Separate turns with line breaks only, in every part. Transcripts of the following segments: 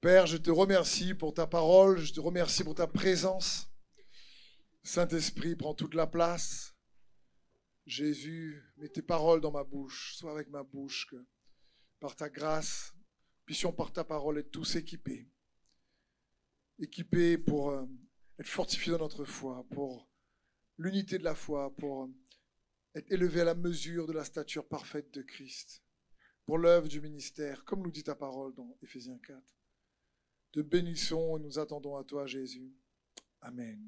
Père, je te remercie pour ta parole, je te remercie pour ta présence. Saint-Esprit, prends toute la place. Jésus, mets tes paroles dans ma bouche, sois avec ma bouche, que par ta grâce, puissions par ta parole être tous équipés. Équipés pour euh, être fortifiés dans notre foi, pour l'unité de la foi, pour euh, être élevés à la mesure de la stature parfaite de Christ, pour l'œuvre du ministère, comme nous dit ta parole dans Éphésiens 4. Te bénissons et nous attendons à toi, Jésus. Amen.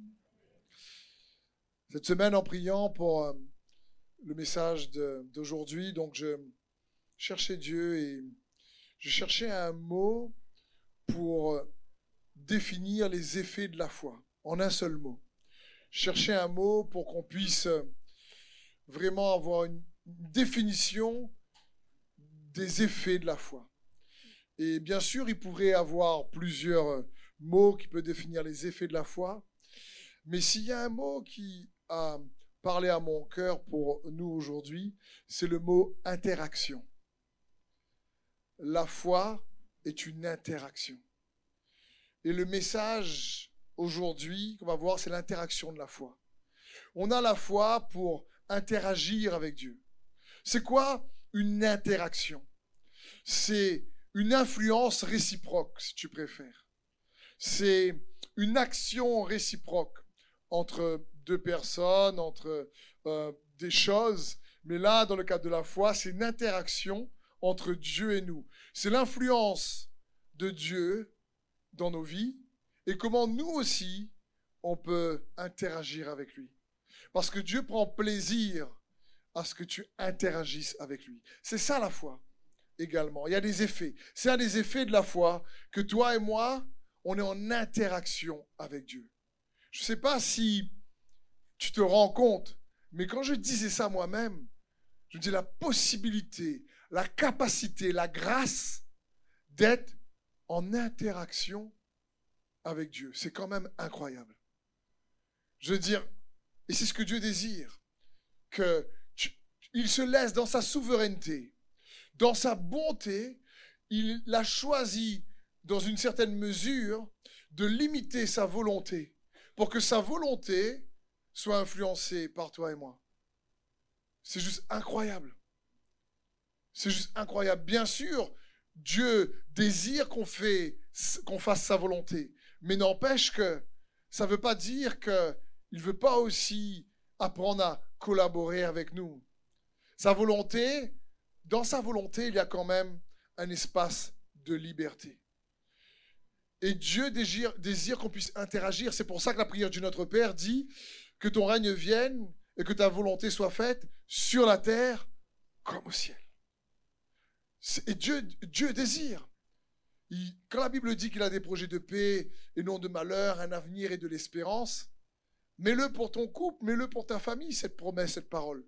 Cette semaine, en priant pour euh, le message d'aujourd'hui, donc je cherchais Dieu et je cherchais un mot pour euh, définir les effets de la foi, en un seul mot. Je cherchais un mot pour qu'on puisse euh, vraiment avoir une définition des effets de la foi. Et bien sûr, il pourrait avoir plusieurs euh, mots qui peuvent définir les effets de la foi. Mais s'il y a un mot qui a parlé à mon cœur pour nous aujourd'hui, c'est le mot interaction. La foi est une interaction. Et le message aujourd'hui qu'on va voir, c'est l'interaction de la foi. On a la foi pour interagir avec Dieu. C'est quoi une interaction? C'est une influence réciproque, si tu préfères. C'est une action réciproque entre deux personnes, entre euh, des choses. Mais là, dans le cadre de la foi, c'est une interaction entre Dieu et nous. C'est l'influence de Dieu dans nos vies et comment nous aussi, on peut interagir avec lui. Parce que Dieu prend plaisir à ce que tu interagisses avec lui. C'est ça la foi également. Il y a des effets. C'est un des effets de la foi que toi et moi, on est en interaction avec Dieu. Je ne sais pas si tu te rends compte, mais quand je disais ça moi-même, je dis la possibilité, la capacité, la grâce d'être en interaction avec Dieu. C'est quand même incroyable. Je veux dire, et c'est ce que Dieu désire, que il se laisse dans sa souveraineté, dans sa bonté, il a choisi, dans une certaine mesure, de limiter sa volonté pour que sa volonté soit influencée par toi et moi. C'est juste incroyable. C'est juste incroyable. Bien sûr, Dieu désire qu'on fasse sa volonté, mais n'empêche que ça ne veut pas dire qu'il ne veut pas aussi apprendre à collaborer avec nous. Sa volonté, dans sa volonté, il y a quand même un espace de liberté. Et Dieu désire, qu'on puisse interagir. C'est pour ça que la prière du Notre Père dit que ton règne vienne et que ta volonté soit faite sur la terre comme au ciel. Et Dieu, Dieu désire. quand la Bible dit qu'il a des projets de paix et non de malheur, un avenir et de l'espérance, mets-le pour ton couple, mets-le pour ta famille, cette promesse, cette parole.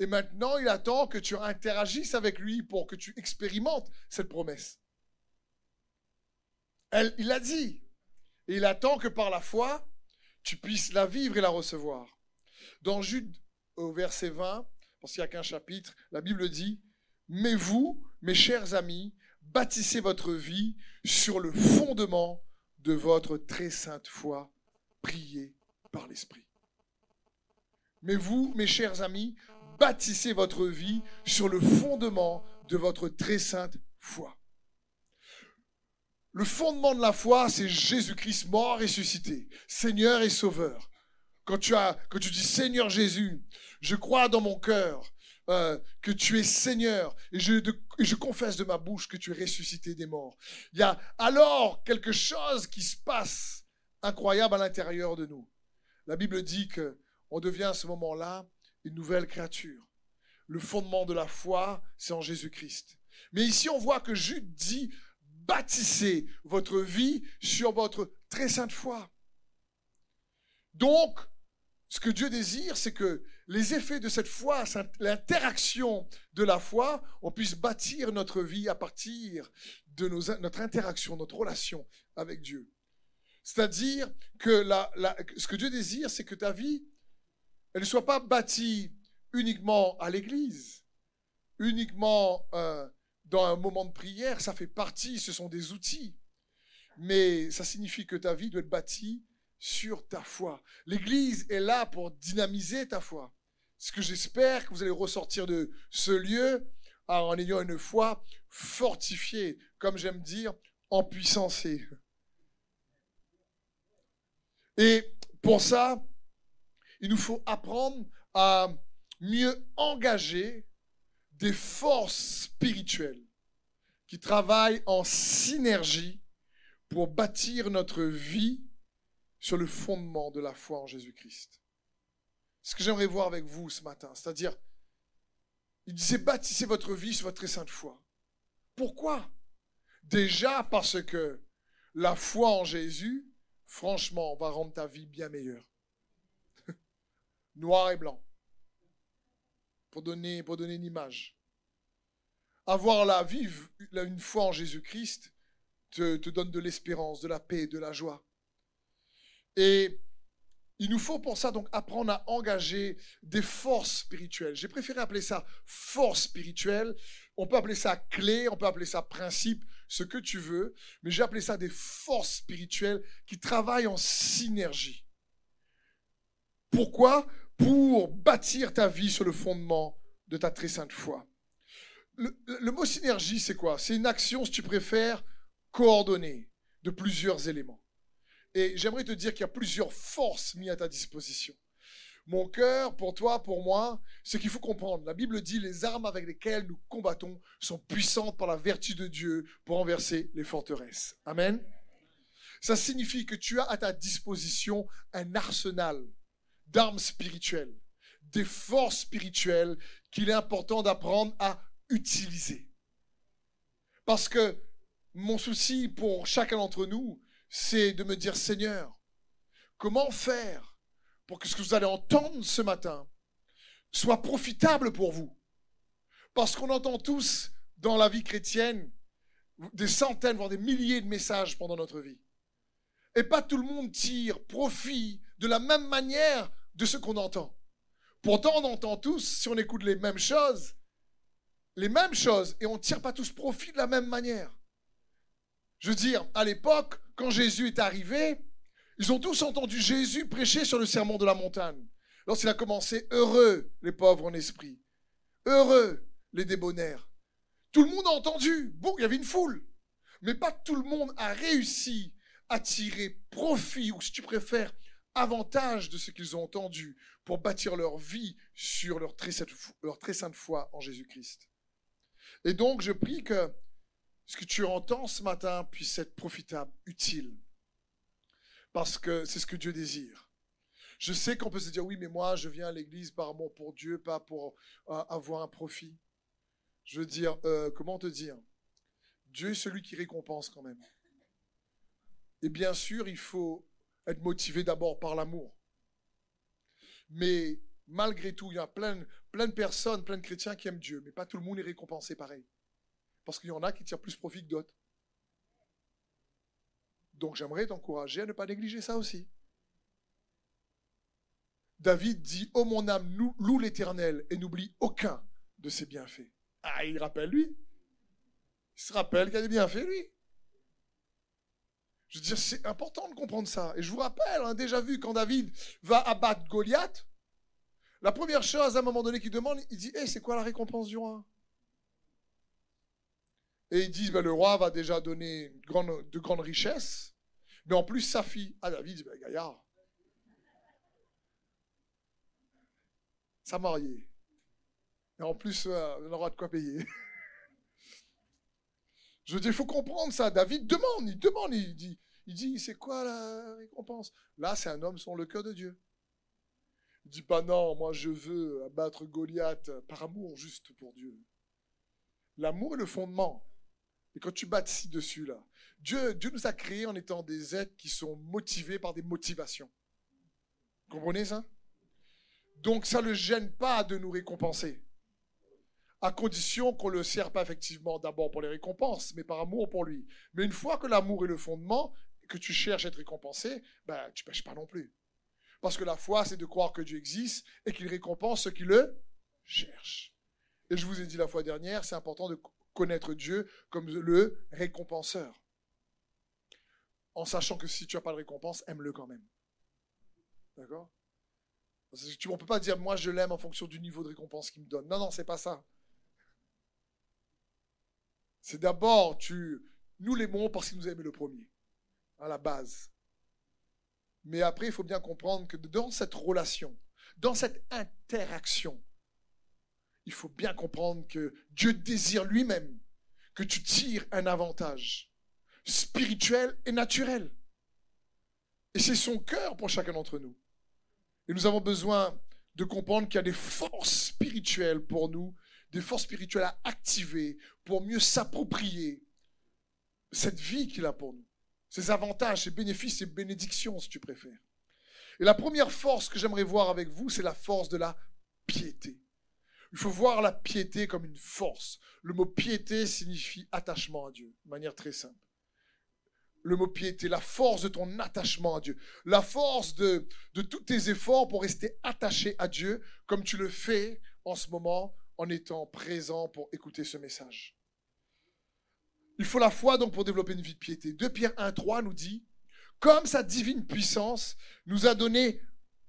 Et maintenant, il attend que tu interagisses avec lui pour que tu expérimentes cette promesse. Il l'a dit. Et il attend que par la foi, tu puisses la vivre et la recevoir. Dans Jude, au verset 20, parce qu'il n'y a qu'un chapitre, la Bible dit, Mais vous, mes chers amis, bâtissez votre vie sur le fondement de votre très sainte foi, priée par l'Esprit. Mais vous, mes chers amis, bâtissez votre vie sur le fondement de votre très sainte foi. Le fondement de la foi, c'est Jésus-Christ mort et ressuscité, Seigneur et Sauveur. Quand tu, as, quand tu dis Seigneur Jésus, je crois dans mon cœur euh, que tu es Seigneur et je, et je confesse de ma bouche que tu es ressuscité des morts. Il y a alors quelque chose qui se passe incroyable à l'intérieur de nous. La Bible dit que on devient à ce moment-là une nouvelle créature. Le fondement de la foi, c'est en Jésus-Christ. Mais ici, on voit que Jude dit, bâtissez votre vie sur votre très sainte foi. Donc, ce que Dieu désire, c'est que les effets de cette foi, l'interaction de la foi, on puisse bâtir notre vie à partir de notre interaction, notre relation avec Dieu. C'est-à-dire que ce que Dieu désire, c'est que ta vie, elle ne soit pas bâtie uniquement à l'église, uniquement euh, dans un moment de prière, ça fait partie, ce sont des outils. mais ça signifie que ta vie doit être bâtie sur ta foi. L'Église est là pour dynamiser ta foi. Ce que j'espère que vous allez ressortir de ce lieu en ayant une foi fortifiée, comme j'aime dire, en puissance. Et pour ça, il nous faut apprendre à mieux engager des forces spirituelles qui travaillent en synergie pour bâtir notre vie sur le fondement de la foi en Jésus-Christ. Ce que j'aimerais voir avec vous ce matin, c'est-à-dire, il disait bâtissez votre vie sur votre très sainte foi. Pourquoi? Déjà parce que la foi en Jésus, franchement, va rendre ta vie bien meilleure. Noir et blanc. Pour donner, une image. Avoir la vie, une foi en Jésus-Christ, te, te donne de l'espérance, de la paix, de la joie. Et il nous faut pour ça donc apprendre à engager des forces spirituelles. J'ai préféré appeler ça force spirituelle. On peut appeler ça clé, on peut appeler ça principe, ce que tu veux, mais j'ai appelé ça des forces spirituelles qui travaillent en synergie. Pourquoi? Pour bâtir ta vie sur le fondement de ta très sainte foi. Le, mot synergie, c'est quoi? C'est une action, si tu préfères, coordonnée de plusieurs éléments. Et j'aimerais te dire qu'il y a plusieurs forces mises à ta disposition. Mon cœur, pour toi, pour moi, ce qu'il faut comprendre. La Bible dit les armes avec lesquelles nous combattons sont puissantes par la vertu de Dieu pour renverser les forteresses. Amen. Ça signifie que tu as à ta disposition un arsenal d'armes spirituelles, des forces spirituelles qu'il est important d'apprendre à utiliser. Parce que mon souci pour chacun d'entre nous, c'est de me dire, Seigneur, comment faire pour que ce que vous allez entendre ce matin soit profitable pour vous? Parce qu'on entend tous dans la vie chrétienne des centaines, voire des milliers de messages pendant notre vie. Et pas tout le monde tire profit de la même manière de ce qu'on entend. Pourtant, on entend tous, si on écoute les mêmes choses, les mêmes choses, et on ne tire pas tous profit de la même manière. Je veux dire, à l'époque, quand Jésus est arrivé, ils ont tous entendu Jésus prêcher sur le sermon de la montagne. Lorsqu'il a commencé, heureux les pauvres en esprit, heureux les débonnaires. Tout le monde a entendu. Bon, il y avait une foule. Mais pas tout le monde a réussi à tirer profit, ou si tu préfères, avantage de ce qu'ils ont entendu pour bâtir leur vie sur leur très, sainte foi en Jésus-Christ. Et donc, je prie que ce que tu entends ce matin puisse être profitable, utile. Parce que c'est ce que Dieu désire. Je sais qu'on peut se dire, oui, mais moi, je viens à l'église par amour pour Dieu, pas pour euh, avoir un profit. Je veux dire, euh, comment te dire? Dieu est celui qui récompense quand même. Et bien sûr, il faut être motivé d'abord par l'amour. Mais malgré tout, il y a plein, plein de personnes, plein de chrétiens qui aiment Dieu, mais pas tout le monde est récompensé pareil. Parce qu'il y en a qui tirent plus profit que d'autres. Donc j'aimerais t'encourager à ne pas négliger ça aussi. David dit, ô oh mon âme, loue l'Éternel et n'oublie aucun de ses bienfaits. Ah, il rappelle lui. Il se rappelle qu'il a des bienfaits, lui. Je veux dire, c'est important de comprendre ça. Et je vous rappelle, on a déjà vu quand David va abattre Goliath, la première chose à un moment donné qu'il demande, il dit, hé, eh, c'est quoi la récompense du roi? Et ils disent, ben, le roi va déjà donner de grandes richesses, mais en plus sa fille. Ah, David dit, ben, gaillard, sa mariée. Et en plus, euh, on aura de quoi payer. Je veux dire, il faut comprendre ça. David demande, il demande, il dit, il dit, c'est quoi la récompense? Là, c'est un homme sur le cœur de Dieu. Il dit pas non, moi je veux abattre Goliath par amour juste pour Dieu. L'amour est le fondement. Et quand tu bâtis dessus, là, Dieu, Dieu nous a créés en étant des êtres qui sont motivés par des motivations. Vous comprenez ça? Donc ça ne le gêne pas de nous récompenser. À condition qu'on le sert pas effectivement d'abord pour les récompenses, mais par amour pour lui. Mais une fois que l'amour est le fondement, que tu cherches à être récompensé, ben, tu ne pêches pas non plus. Parce que la foi, c'est de croire que Dieu existe et qu'il récompense ceux qui le cherchent. Et je vous ai dit la fois dernière, c'est important de connaître Dieu comme le récompenseur. en sachant que si tu n'as pas de récompense, aime-le quand même. D'accord? On ne peut pas dire, moi je l'aime en fonction du niveau de récompense qu'il me donne. Non, non, c'est pas ça. C'est d'abord, tu, nous l'aimons parce qu'il nous a aimé le premier, à la base. Mais après, il faut bien comprendre que dans cette relation, dans cette interaction, il faut bien comprendre que Dieu désire lui-même que tu tires un avantage spirituel et naturel. Et c'est son cœur pour chacun d'entre nous. Et nous avons besoin de comprendre qu'il y a des forces spirituelles pour nous, des forces spirituelles à activer pour mieux s'approprier cette vie qu'il a pour nous, ses avantages, ses bénéfices, ses bénédictions, si tu préfères. Et la première force que j'aimerais voir avec vous, c'est la force de la piété. Il faut voir la piété comme une force. Le mot piété signifie attachement à Dieu, de manière très simple. Le mot piété, la force de ton attachement à Dieu, la force de, de tous tes efforts pour rester attaché à Dieu, comme tu le fais en ce moment en étant présent pour écouter ce message. Il faut la foi donc pour développer une vie de piété. 2 Pierre 1, 3 nous dit, comme sa divine puissance nous a donné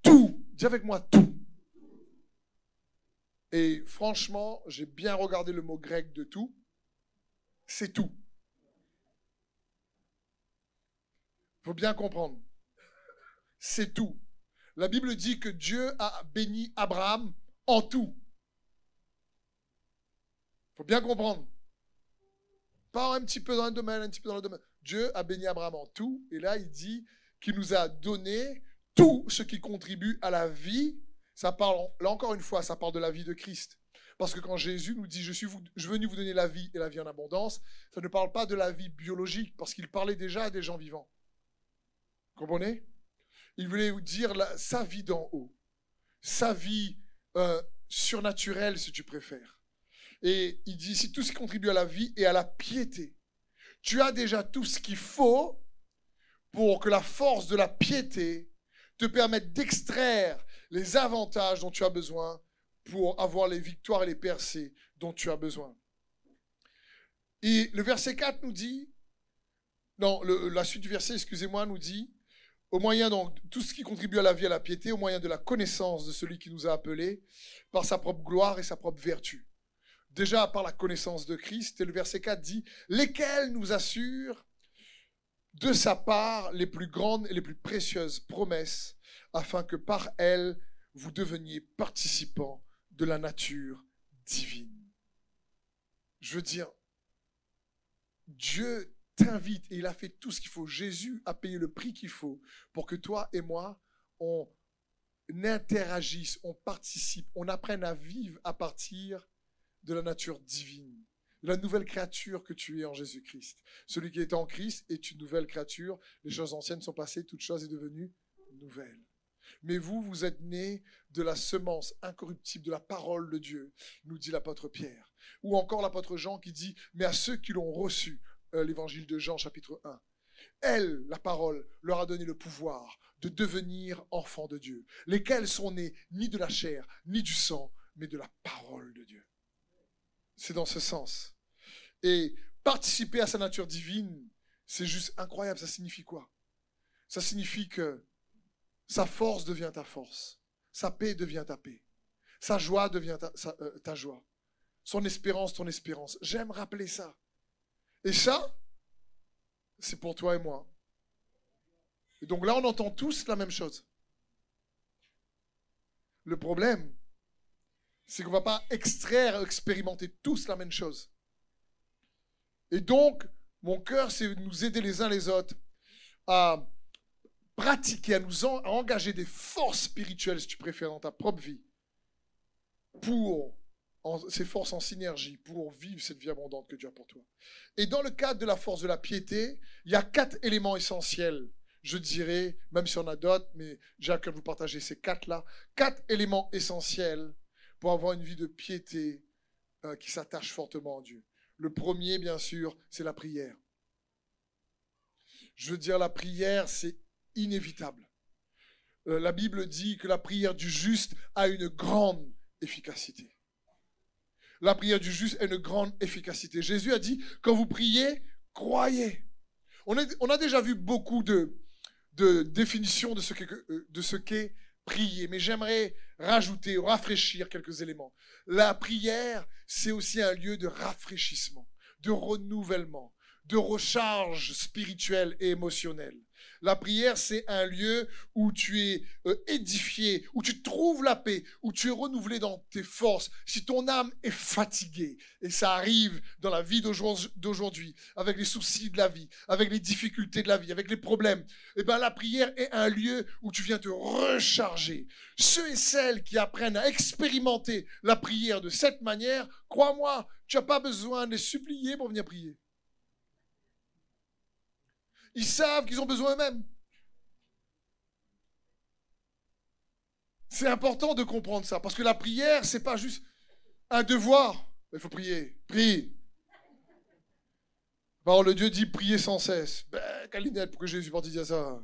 tout, dis avec moi tout. Et franchement, j'ai bien regardé le mot grec de tout. C'est tout. Il faut bien comprendre. C'est tout. La Bible dit que Dieu a béni Abraham en tout. Faut bien comprendre. Pas un petit peu dans le domaine, un petit peu dans le domaine. Dieu a béni Abraham en tout. Et là, il dit qu'il nous a donné tout ce qui contribue à la vie. Ça parle, là encore une fois, ça parle de la vie de Christ. Parce que quand Jésus nous dit je suis venu vous donner la vie et la vie en abondance, ça ne parle pas de la vie biologique, parce qu'il parlait déjà des gens vivants. Comprenez? Il voulait vous dire sa vie d'en haut, sa vie euh, surnaturelle, si tu préfères. Et il dit, si tout ce qui contribue à la vie et à la piété, tu as déjà tout ce qu'il faut pour que la force de la piété te permette d'extraire les avantages dont tu as besoin pour avoir les victoires et les percées dont tu as besoin. Et le verset 4 nous dit, non, la suite du verset, excusez-moi, nous dit, au moyen donc tout ce qui contribue à la vie et à la piété, au moyen de la connaissance de celui qui nous a appelés, par sa propre gloire et sa propre vertu déjà par la connaissance de Christ. Et le verset 4 dit, lesquels nous assurent de sa part les plus grandes et les plus précieuses promesses, afin que par elles vous deveniez participants de la nature divine. Je veux dire, Dieu t'invite et il a fait tout ce qu'il faut. Jésus a payé le prix qu'il faut pour que toi et moi, on interagisse, on participe, on apprenne à vivre à partir de la nature divine, de la nouvelle créature que tu es en Jésus-Christ. Celui qui est en Christ est une nouvelle créature. Les choses anciennes sont passées, toute chose est devenue nouvelle. Mais vous, vous êtes nés de la semence incorruptible de la parole de Dieu, nous dit l'apôtre Pierre. Ou encore l'apôtre Jean qui dit, mais à ceux qui l'ont reçu, euh, l'évangile de Jean chapitre 1, elle, la parole, leur a donné le pouvoir de devenir enfants de Dieu, lesquels sont nés ni de la chair, ni du sang, mais de la parole de Dieu. C'est dans ce sens. Et participer à sa nature divine, c'est juste incroyable. Ça signifie quoi? Ça signifie que sa force devient ta force. Sa paix devient ta paix. Sa joie devient ta, euh, ta joie. Son espérance, ton espérance. J'aime rappeler ça. Et ça, c'est pour toi et moi. Et donc là, on entend tous la même chose. Le problème, c'est qu'on ne va pas extraire, expérimenter tous la même chose. Et donc, mon cœur, c'est de nous aider les uns les autres à pratiquer, à nous engager des forces spirituelles, si tu préfères, dans ta propre vie, pour ces forces en synergie, pour vivre cette vie abondante que Dieu a pour toi. Et dans le cadre de la force de la piété, il y a quatre éléments essentiels je dirais, même si on a d'autres, mais j'ai à cœur de vous partager ces quatre-là, quatre éléments essentiels pour avoir une vie de piété euh, qui s'attache fortement à Dieu. Le premier, bien sûr, c'est la prière. Je veux dire, la prière, c'est inévitable. Euh, la Bible dit que la prière du juste a une grande efficacité. La prière du juste a une grande efficacité. Jésus a dit, quand vous priez, croyez. On, a déjà vu beaucoup de, définitions euh, de ce qu'est prier, mais j'aimerais rajouter, rafraîchir quelques éléments. La prière, c'est aussi un lieu de rafraîchissement, de renouvellement, de recharge spirituelle et émotionnelle. La prière, c'est un lieu où tu es euh, édifié, où tu trouves la paix, où tu es renouvelé dans tes forces. Si ton âme est fatiguée, et ça arrive dans la vie d'aujourd'hui, avec les soucis de la vie, avec les difficultés de la vie, avec les problèmes, eh ben la prière est un lieu où tu viens te recharger. Ceux et celles qui apprennent à expérimenter la prière de cette manière, crois-moi, tu n'as pas besoin de les supplier pour venir prier. Ils savent qu'ils ont besoin eux-mêmes. C'est important de comprendre ça, parce que la prière, c'est pas juste un devoir. Il faut prier. Prie. Bon, le Dieu dit prier sans cesse. Ben, Calinette, pourquoi Jésus parti dire ça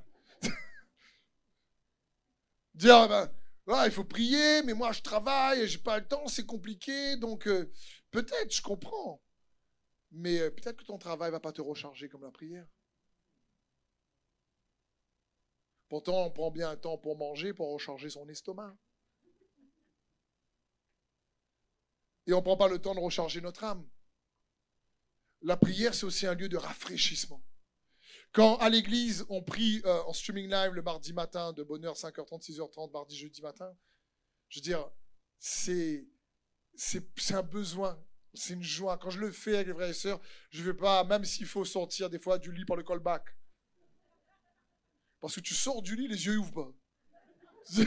Dire, ben, il faut prier, mais moi je travaille, j'ai pas le temps, c'est compliqué, donc euh, peut-être, je comprends. Mais euh, peut-être que ton travail va pas te recharger comme la prière. Pourtant, on prend bien un temps pour manger, pour recharger son estomac. Et on ne prend pas le temps de recharger notre âme. La prière, c'est aussi un lieu de rafraîchissement. Quand à l'église, on prie euh, en streaming live le mardi matin, de bonne heure, 5h30, 6h30, mardi, jeudi matin, je veux dire, c'est, c'est, un besoin, c'est une joie. Quand je le fais avec les frères et sœurs, je ne vais pas, même s'il faut sortir des fois du lit par le callback, parce que tu sors du lit, les yeux ouvrent pas.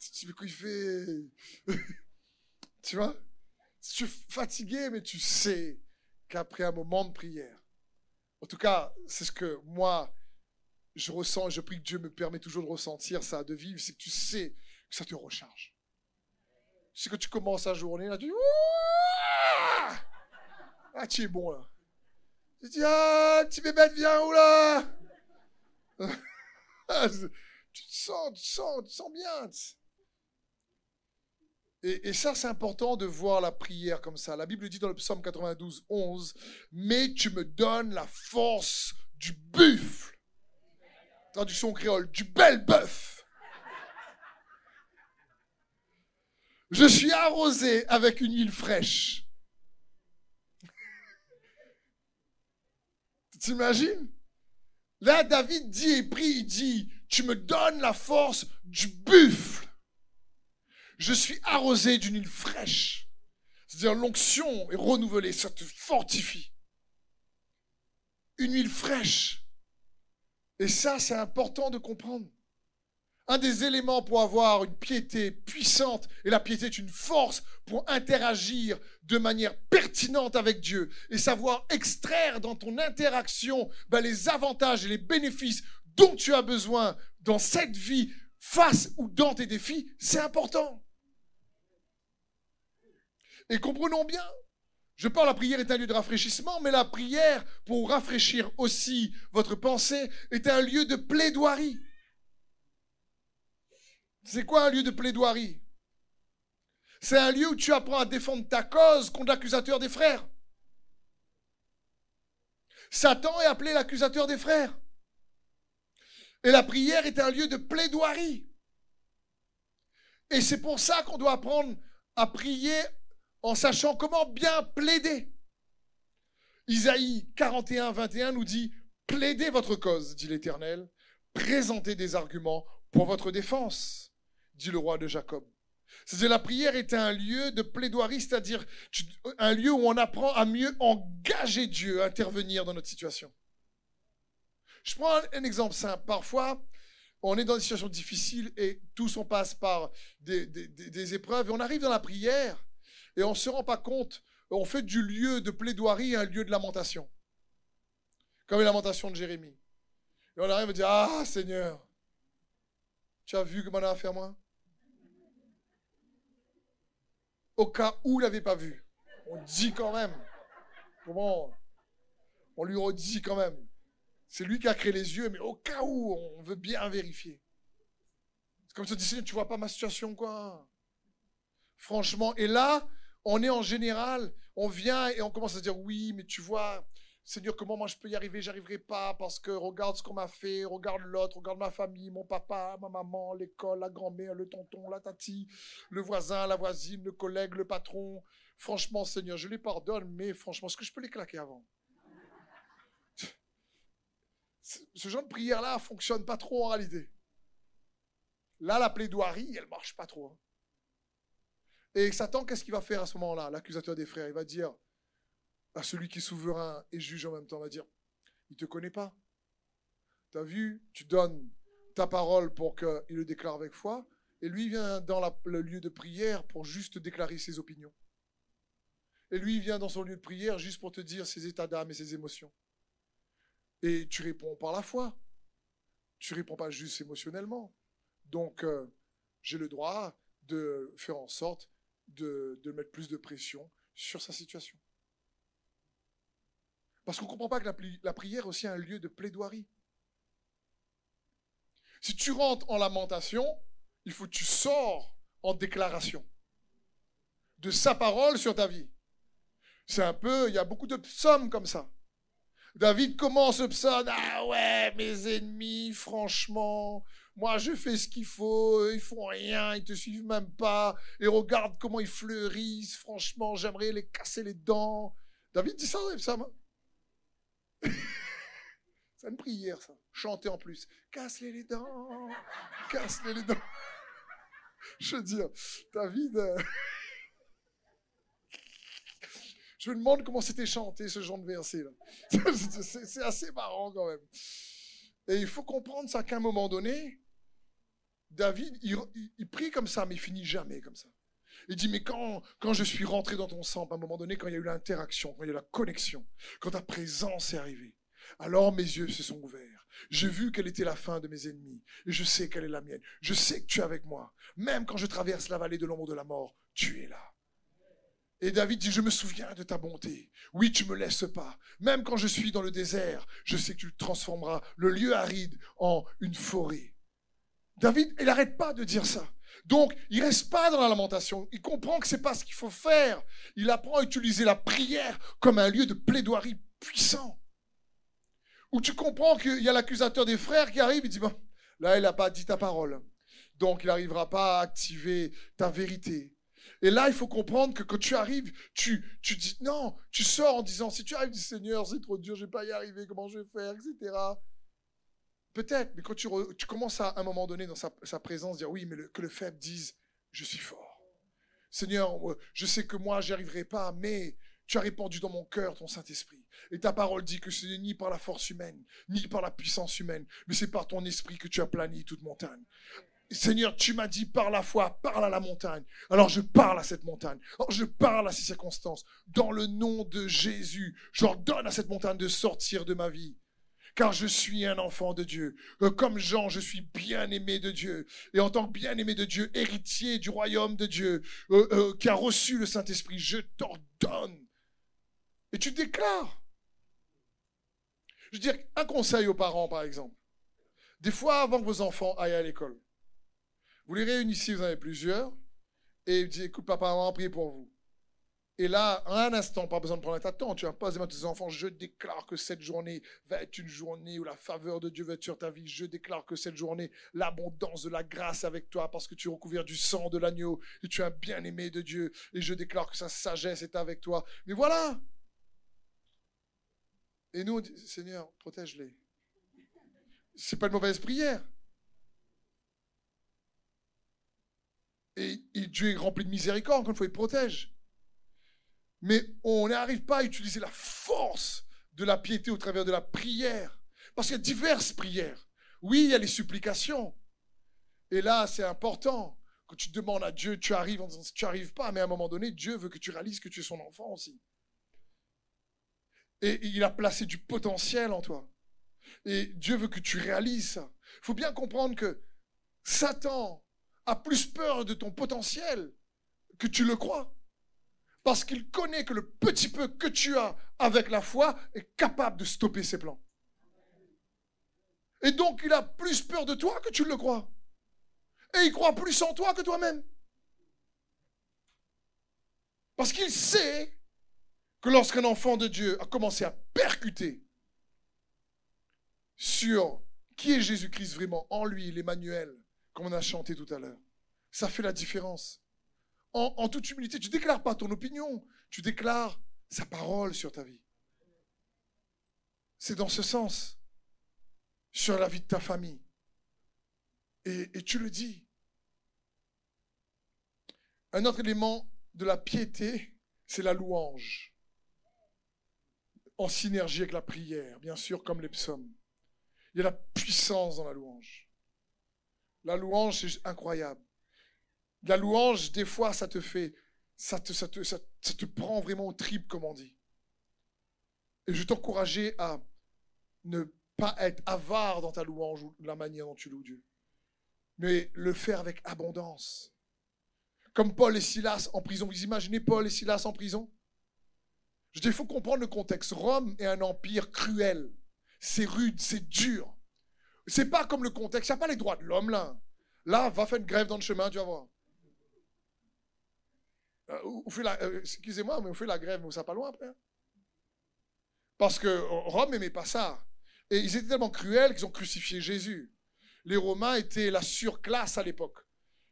tu il fait Tu vois? Tu es fatigué, mais tu sais qu'après un moment de prière, en tout cas, c'est ce que moi, je ressens, je prie que Dieu me permet toujours de ressentir ça, de vivre, c'est que tu sais que ça te recharge. C'est que tu commences la journée, là, tu dis, ah, tu es bon, là. Tu dis, ah, petit bébé, viens où, là tu te sens, tu sens, tu sens bien. Et, et, ça, c'est important de voir la prière comme ça. La Bible dit dans le psaume 92, 11, Mais tu me donnes la force du buffle. Traduction créole, du bel bœuf. Je suis arrosé avec une huile fraîche. T'imagines? Là, David dit et prie, il dit, tu me donnes la force du buffle. Je suis arrosé d'une huile fraîche. C'est-à-dire l'onction est renouvelée, ça te fortifie. Une huile fraîche. Et ça, c'est important de comprendre. Un des éléments pour avoir une piété puissante, et la piété est une force pour interagir de manière pertinente avec Dieu et savoir extraire dans ton interaction ben, les avantages et les bénéfices dont tu as besoin dans cette vie, face ou dans tes défis, c'est important. Et comprenons bien, je parle, la prière est un lieu de rafraîchissement, mais la prière, pour rafraîchir aussi votre pensée, est un lieu de plaidoirie. C'est quoi un lieu de plaidoirie? C'est un lieu où tu apprends à défendre ta cause contre l'accusateur des frères. Satan est appelé l'accusateur des frères. Et la prière est un lieu de plaidoirie. Et c'est pour ça qu'on doit apprendre à prier en sachant comment bien plaider. Isaïe 41, 21 nous dit, plaidez votre cause, dit l'Éternel, présentez des arguments pour votre défense dit le roi de Jacob. C'est-à-dire la prière est un lieu de plaidoirie, c'est-à-dire un lieu où on apprend à mieux engager Dieu à intervenir dans notre situation. Je prends un, exemple simple. Parfois, on est dans une situation difficile et tous on passe par des, des, épreuves et on arrive dans la prière et on ne se rend pas compte, on fait du lieu de plaidoirie un lieu de lamentation. Comme les lamentations de Jérémie. Et on arrive à dire, ah Seigneur, tu as vu comment on a affaire moi? Au cas où il n'avait pas vu. On dit quand même. Comment? On lui redit quand même. C'est lui qui a créé les yeux, mais au cas où, on veut bien vérifier. C'est comme ça, dit, tu vois pas ma situation, quoi. Franchement, et là, on est en général, on vient et on commence à dire, oui, mais tu vois, Seigneur, comment moi je peux y arriver J'arriverai pas parce que regarde ce qu'on m'a fait, regarde l'autre, regarde ma famille, mon papa, ma maman, l'école, la grand-mère, le tonton, la tati, le voisin, la voisine, le collègue, le patron. Franchement, Seigneur, je les pardonne, mais franchement, est-ce que je peux les claquer avant? Ce genre de prière-là fonctionne pas trop en réalité. Là, la plaidoirie, elle marche pas trop. Hein. Et Satan, qu'est-ce qu'il va faire à ce moment-là, l'accusateur des frères? Il va dire, à celui qui est souverain et juge en même temps, va dire, il ne te connaît pas. Tu as vu, tu donnes ta parole pour qu'il le déclare avec foi, et lui vient dans le lieu de prière pour juste déclarer ses opinions. Et lui vient dans son lieu de prière juste pour te dire ses états d'âme et ses émotions. Et tu réponds par la foi. Tu réponds pas juste émotionnellement. Donc, euh, j'ai le droit de faire en sorte de mettre plus de pression sur sa situation. Parce qu'on ne comprend pas que la, prière est aussi un lieu de plaidoirie. Si tu rentres en lamentation, il faut que tu sors en déclaration de sa parole sur ta vie. C'est un peu, il y a beaucoup de psaumes comme ça. David commence le psaume, ah ouais, mes ennemis, franchement, moi je fais ce qu'il faut, ils font rien, ils te suivent même pas, et regarde comment ils fleurissent, franchement, j'aimerais les casser les dents. David dit ça dans les psaumes. Hein. C'est une prière, ça. Chanter en plus. Casse-les les dents. Casse-les les dents. Je veux dire, David. Je me demande comment c'était chanté ce genre de verset. C'est assez marrant quand même. Et il faut comprendre ça qu'à un moment donné, David, il, prie comme ça, mais il finit jamais comme ça. Il dit, mais quand, je suis rentré dans ton sang, à un moment donné, quand il y a eu l'interaction, quand il y a eu la connexion, quand ta présence est arrivée, alors mes yeux se sont ouverts. J'ai vu quelle était la fin de mes ennemis, et je sais quelle est la mienne. Je sais que tu es avec moi. Même quand je traverse la vallée de l'ombre de la mort, tu es là. Et David dit, je me souviens de ta bonté. Oui, tu me laisses pas. Même quand je suis dans le désert, je sais que tu transformeras le lieu aride en une forêt. David, il n'arrête pas de dire ça. Donc, il reste pas dans la lamentation. Il comprend que c'est pas ce qu'il faut faire. Il apprend à utiliser la prière comme un lieu de plaidoirie puissant. Où tu comprends qu'il y a l'accusateur des frères qui arrive, il dit, bon, là, il n'a pas dit ta parole. Donc, il n'arrivera pas à activer ta vérité. Et là, il faut comprendre que quand tu arrives, tu, tu dis, non, tu sors en disant, si tu arrives, dis, Seigneur, c'est trop dur, je vais pas y arriver, comment je vais faire, etc. Peut-être, mais quand tu, commences à, un moment donné dans sa, présence dire oui, mais que le faible dise je suis fort. Seigneur, je sais que moi, j'y arriverai pas, mais tu as répandu dans mon cœur ton Saint-Esprit. Et ta parole dit que ce n'est ni par la force humaine, ni par la puissance humaine, mais c'est par ton esprit que tu as plani toute montagne. Seigneur, tu m'as dit par la foi, parle à la montagne. Alors je parle à cette montagne. Je parle à ces circonstances. Dans le nom de Jésus, j'ordonne à cette montagne de sortir de ma vie car je suis un enfant de Dieu. Euh, comme Jean, je suis bien-aimé de Dieu. Et en tant que bien-aimé de Dieu, héritier du royaume de Dieu, euh, euh, qui a reçu le Saint-Esprit, je t'ordonne. Et tu déclares. Je veux dire, un conseil aux parents, par exemple. Des fois, avant que vos enfants aillent à l'école, vous les réunissez, vous en avez plusieurs, et vous dites, écoute, papa, maman, prier pour vous. Et là, un instant, pas besoin de prendre ta temps, tu vas pas dire à tes enfants, je déclare que cette journée va être une journée où la faveur de Dieu va être sur ta vie. Je déclare que cette journée, l'abondance de la grâce avec toi parce que tu es recouvert du sang de l'agneau et tu es un bien-aimé de Dieu. Et je déclare que sa sagesse est avec toi. Mais voilà. Et nous, on dit, Seigneur, protège-les. C'est pas une mauvaise prière. Et, et Dieu est rempli de miséricorde quand il faut, il protège. Mais on n'arrive pas à utiliser la force de la piété au travers de la prière. Parce qu'il y a diverses prières. Oui, il y a les supplications. Et là, c'est important. que tu demandes à Dieu, tu arrives en disant, tu n'arrives pas, mais à un moment donné, Dieu veut que tu réalises que tu es son enfant aussi. Et il a placé du potentiel en toi. Et Dieu veut que tu réalises ça. Il faut bien comprendre que Satan a plus peur de ton potentiel que tu le crois. Parce qu'il connaît que le petit peu que tu as avec la foi est capable de stopper ses plans. Et donc il a plus peur de toi que tu le crois. Et il croit plus en toi que toi-même. Parce qu'il sait que lorsqu'un enfant de Dieu a commencé à percuter sur qui est Jésus-Christ vraiment en lui, l'Emmanuel, comme on a chanté tout à l'heure, ça fait la différence. En, toute humilité, tu déclares pas ton opinion, tu déclares sa parole sur ta vie. C'est dans ce sens, sur la vie de ta famille. Et, et tu le dis. Un autre élément de la piété, c'est la louange. En synergie avec la prière, bien sûr, comme les psaumes. Il y a la puissance dans la louange. La louange, c'est incroyable. La louange, des fois, ça te fait, ça te, ça ça, te prend vraiment au trip, comme on dit. Et je t'encourager à ne pas être avare dans ta louange ou la manière dont tu loues Dieu, mais le faire avec abondance. Comme Paul et Silas en prison. Vous imaginez Paul et Silas en prison? Je dis, il faut comprendre le contexte. Rome est un empire cruel. C'est rude, c'est dur. C'est pas comme le contexte. Il n'y a pas les droits de l'homme là. Là, va faire une grève dans le chemin, tu vas voir. Euh, fait la, euh, excusez-moi, mais on fait la grève, mais ça pas loin après. Hein. Parce que Rome n'aimait pas ça. Et ils étaient tellement cruels qu'ils ont crucifié Jésus. Les Romains étaient la surclasse à l'époque.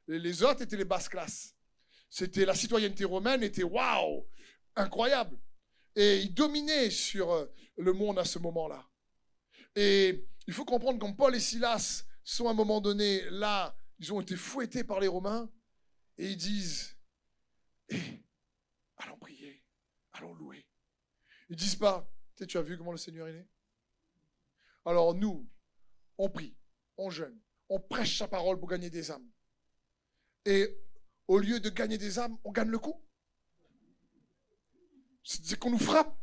Les autres étaient les basses classes. C'était la citoyenneté romaine était waouh, incroyable. Et ils dominaient sur euh, le monde à ce moment-là. Et il faut comprendre que Paul et Silas sont à un moment donné là, ils ont été fouettés par les Romains et ils disent eh, allons prier, allons louer. Ils disent pas, tu as vu comment le Seigneur est? Né Alors nous, on prie, on jeûne, on prêche sa parole pour gagner des âmes. Et au lieu de gagner des âmes, on gagne le coup. C'est qu'on nous frappe.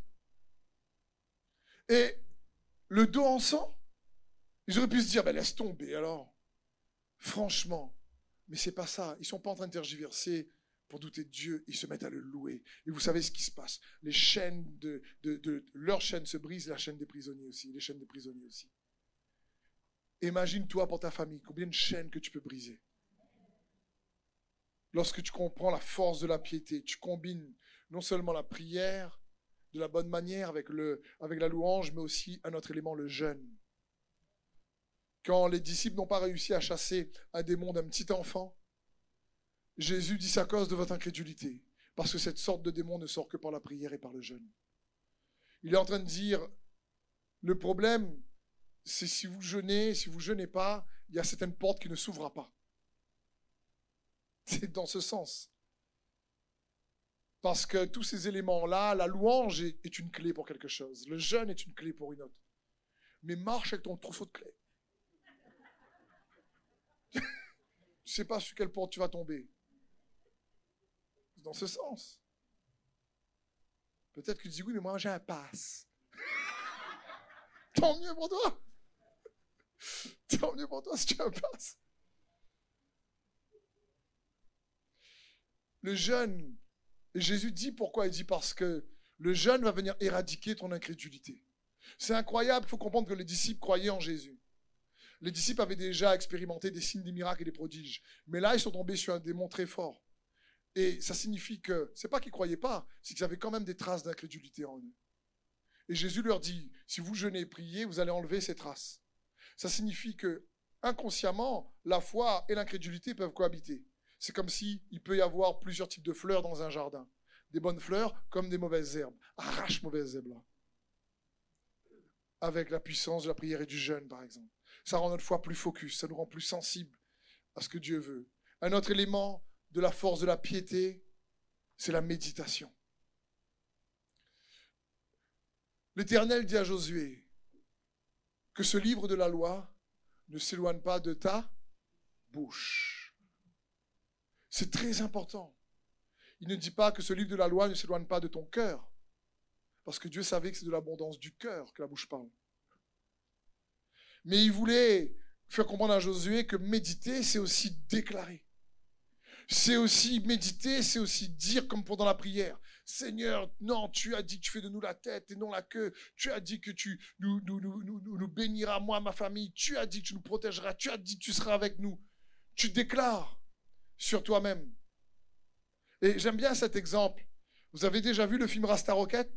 Et le dos en sang, ils auraient pu se dire, ben laisse tomber alors. Franchement, mais c'est pas ça. Ils sont pas en train de tergiverser pour douter Dieu, ils se mettent à le louer. Et vous savez ce qui se passe. Les chaînes de, leurs chaînes se brisent, la chaîne des prisonniers aussi, les chaînes des prisonniers aussi. Imagine-toi pour ta famille, combien de chaînes que tu peux briser. Lorsque tu comprends la force de la piété, tu combines non seulement la prière de la bonne manière avec, avec la louange, mais aussi un autre élément, le jeûne. Quand les disciples n'ont pas réussi à chasser un démon d'un petit enfant, Jésus dit c'est à cause de votre incrédulité, parce que cette sorte de démon ne sort que par la prière et par le jeûne. Il est en train de dire, le problème, c'est si vous jeûnez, si vous jeûnez pas, il y a certaines portes qui ne s'ouvrent pas. C'est dans ce sens. Parce que tous ces éléments-là, la louange est, une clé pour quelque chose. Le jeûne est une clé pour une autre. Mais marche avec ton trousseau de clés. tu ne sais pas sur quelle porte tu vas tomber dans ce sens. Peut-être que tu dis oui, mais moi j'ai un passe. Tant mieux pour toi. Tant mieux pour toi si tu as un passe. Le jeûne, Jésus dit pourquoi? Il dit parce que le jeûne va venir éradiquer ton incrédulité. C'est incroyable, il faut comprendre que les disciples croyaient en Jésus. Les disciples avaient déjà expérimenté des signes, des miracles et des prodiges. Mais là, ils sont tombés sur un démon très fort. Et ça signifie que, c'est pas qu'ils croyaient pas, c'est qu'ils avaient quand même des traces d'incrédulité en eux. Et Jésus leur dit, si vous jeûnez et priez, vous allez enlever ces traces. Ça signifie que, inconsciemment, la foi et l'incrédulité peuvent cohabiter. C'est comme si il peut y avoir plusieurs types de fleurs dans un jardin. Des bonnes fleurs comme des mauvaises herbes. Arrache mauvaises herbes là. Avec la puissance de la prière et du jeûne, par exemple. Ça rend notre foi plus focus, ça nous rend plus sensibles à ce que Dieu veut. Un autre élément, de la force de la piété, c'est la méditation. L'Éternel dit à Josué que ce livre de la loi ne s'éloigne pas de ta bouche. C'est très important. Il ne dit pas que ce livre de la loi ne s'éloigne pas de ton cœur, parce que Dieu savait que c'est de l'abondance du cœur que la bouche parle. Mais il voulait faire comprendre à Josué que méditer, c'est aussi déclarer c'est aussi méditer, c'est aussi dire comme pendant la prière. Seigneur, non, tu as dit que tu fais de nous la tête et non la queue. Tu as dit que tu nous, béniras, moi, ma famille. Tu as dit que tu nous protégeras. Tu as dit que tu seras avec nous. Tu déclares sur toi-même. Et j'aime bien cet exemple Vous avez déjà vu le film Rasta Rocket?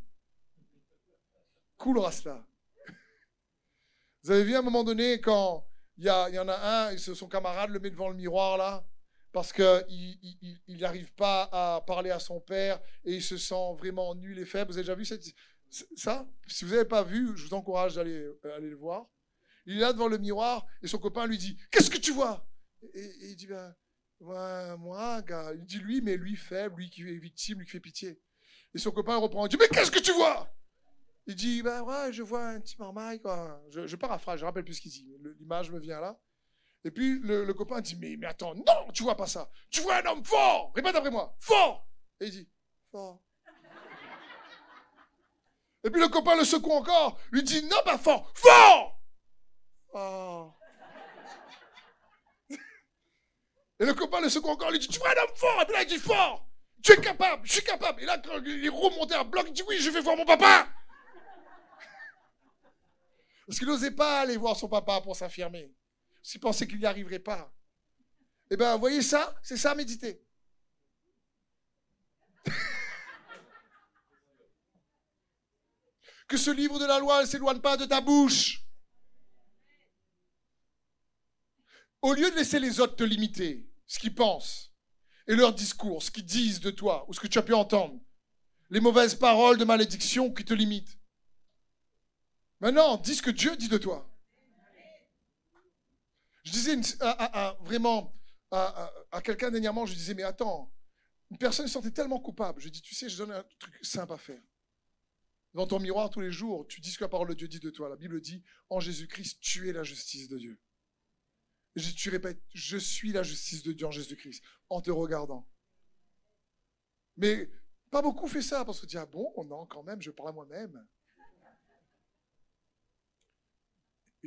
Cool Rasta. Vous avez vu à un moment donné quand il y, y, en a un, et son camarade le met devant le miroir là, parce qu'il n'arrive pas à parler à son père et il se sent vraiment nul et faible. Vous avez déjà vu ça? Si vous n'avez pas vu, je vous encourage d'aller euh, le voir. Il est là devant le miroir et son copain lui dit Qu'est-ce que tu vois? Et, il dit ben, Moi, gars. Il dit lui, mais lui faible, lui qui est victime, lui qui fait pitié. Et son copain reprend Il dit Mais qu'est-ce que tu vois? Il dit Ben ouais, je vois un petit marmaille. Je, je paraphrase, je rappelle plus ce qu'il dit. L'image me vient là. Et puis le, copain dit mais, mais attends, non, tu vois pas ça. Tu vois un homme fort. Répète après moi. Fort. Et il dit Fort. Et puis le copain le secoue encore, lui dit non, pas fort, fort Fort Et le copain le secoue encore, lui dit tu vois un homme fort Et puis là il dit fort Tu es capable, je suis capable. Et là quand il est remonté à bloc, il dit oui, je vais voir mon papa Parce qu'il n'osait pas aller voir son papa pour s'affirmer. Qu'il pensait qu'il n'y arriverait pas. Eh bien, vous voyez ça C'est ça, méditer. que ce livre de la loi ne s'éloigne pas de ta bouche. Au lieu de laisser les autres te limiter, ce qu'ils pensent, et leur discours, ce qu'ils disent de toi, ou ce que tu as pu entendre, les mauvaises paroles de malédiction qui te limitent. Maintenant, dis ce que Dieu dit de toi. Je disais vraiment à, quelqu'un dernièrement, je disais, mais attends, une personne se sentait tellement coupable. Je dis, tu sais, je donne un truc simple à faire. Dans ton miroir tous les jours, tu dis ce que la parole de Dieu dit de toi. La Bible dit, en Jésus-Christ, tu es la justice de Dieu. Et tu répètes, je suis la justice de Dieu en Jésus-Christ, en te regardant. Mais pas beaucoup fait ça, parce que tu dis, ah bon, non, quand même, je parle à moi-même.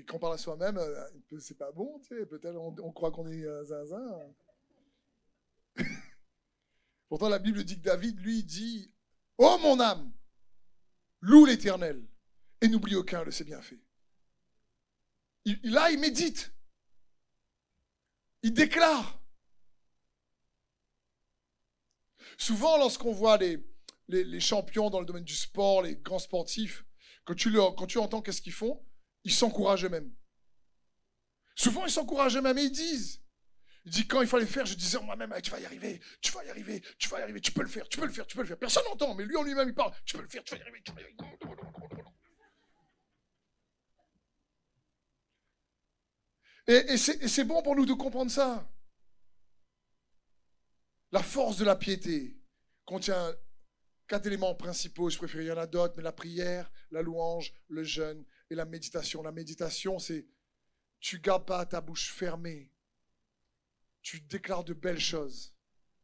Quand on parle à soi-même, euh, c'est pas bon, peut-être on, croit qu'on est euh, zinzin. Pourtant, la Bible dit que David, lui, dit, oh mon âme, loue l'Éternel et n'oublie aucun de ses bienfaits. Il, là, il médite. Il déclare. Souvent, lorsqu'on voit les, champions dans le domaine du sport, les grands sportifs, quand tu, quand tu entends qu'est-ce qu'ils font, ils s'encouragent eux-mêmes. Souvent, ils s'encouragent eux-mêmes et ils disent. Il dit quand il fallait faire, je disais moi-même, tu vas y arriver, tu vas y arriver, tu vas y arriver, tu peux le faire, tu peux le faire, tu peux le faire. Personne n'entend, mais lui en lui-même, il parle, tu peux le faire, tu vas y arriver, tu vas y arriver. Et, c'est bon pour nous de comprendre ça. La force de la piété contient quatre éléments principaux. Je préfère, il y en a d'autres, mais la prière, la louange, le jeûne et la méditation. La méditation, c'est tu gardes pas ta bouche fermée. Tu déclares de belles choses,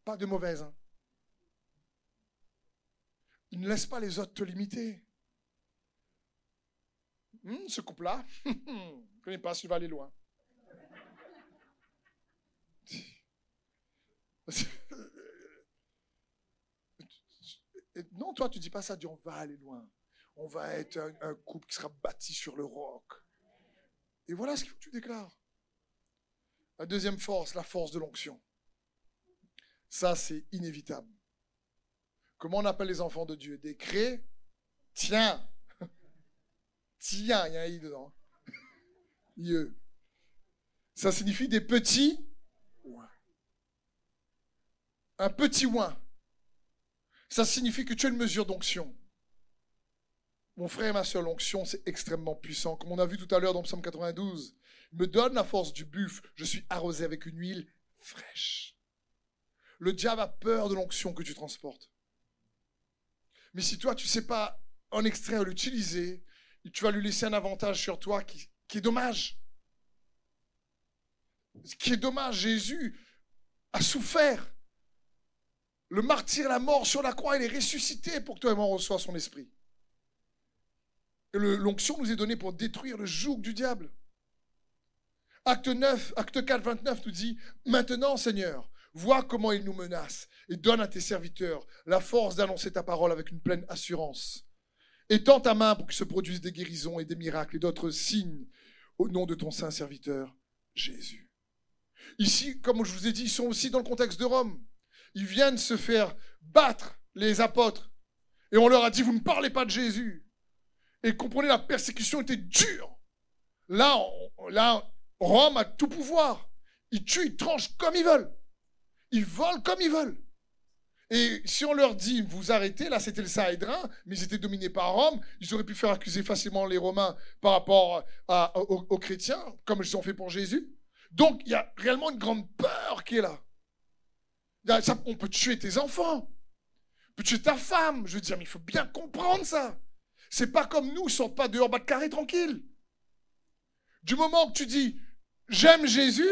pas de mauvaises. Hein. Ne laisse pas les autres te limiter. Hmm, ce couple-là, je ne connais pas, tu vas aller loin. Non, toi, tu dis pas ça, dis on va aller loin. On va être un, couple qui sera bâti sur le roc. Et voilà ce que tu déclares. La deuxième force, la force de l'onction. Ça, c'est inévitable. Comment on appelle les enfants de Dieu? Des Tiens Tiens, il y a un i dedans. Ça signifie des petits un petit oin. Ça signifie que tu as une mesure d'onction. Mon frère et ma soeur, l'onction, c'est extrêmement puissant. Comme on a vu tout à l'heure dans Psaume 92, il me donne la force du buffle. Je suis arrosé avec une huile fraîche. Le diable a peur de l'onction que tu transportes. Mais si toi, tu ne sais pas en extraire l'utiliser, tu vas lui laisser un avantage sur toi qui, est dommage. Ce qui est dommage, Jésus a souffert. Le martyr, la mort sur la croix, il est ressuscité pour que toi et moi on reçoive son esprit. L'onction nous est donnée pour détruire le joug du diable. Acte 9, acte 4, 29 nous dit, maintenant Seigneur, vois comment il nous menace et donne à tes serviteurs la force d'annoncer ta parole avec une pleine assurance. Étends ta main pour que se produisent des guérisons et des miracles et d'autres signes au nom de ton saint serviteur Jésus. Ici, comme je vous ai dit, ils sont aussi dans le contexte de Rome. Ils viennent se faire battre, les apôtres, Et on leur a dit, vous ne parlez pas de Jésus. Et comprenez, la persécution était dure. Là, là, Rome a tout pouvoir. Ils tuent, ils tranchent comme ils veulent. Ils volent comme ils veulent. Et si on leur dit, vous arrêtez, là c'était le Sahédrin, mais ils étaient dominés par Rome, ils auraient pu faire accuser facilement les Romains par rapport aux, chrétiens, comme ils ont fait pour Jésus. Donc il y a réellement une grande peur qui est là. on peut tuer tes enfants, on peut tuer ta femme, je veux dire, mais il faut bien comprendre ça. C'est pas comme nous, ils sont pas dehors bas de carré tranquille. Du moment que tu dis, j'aime Jésus,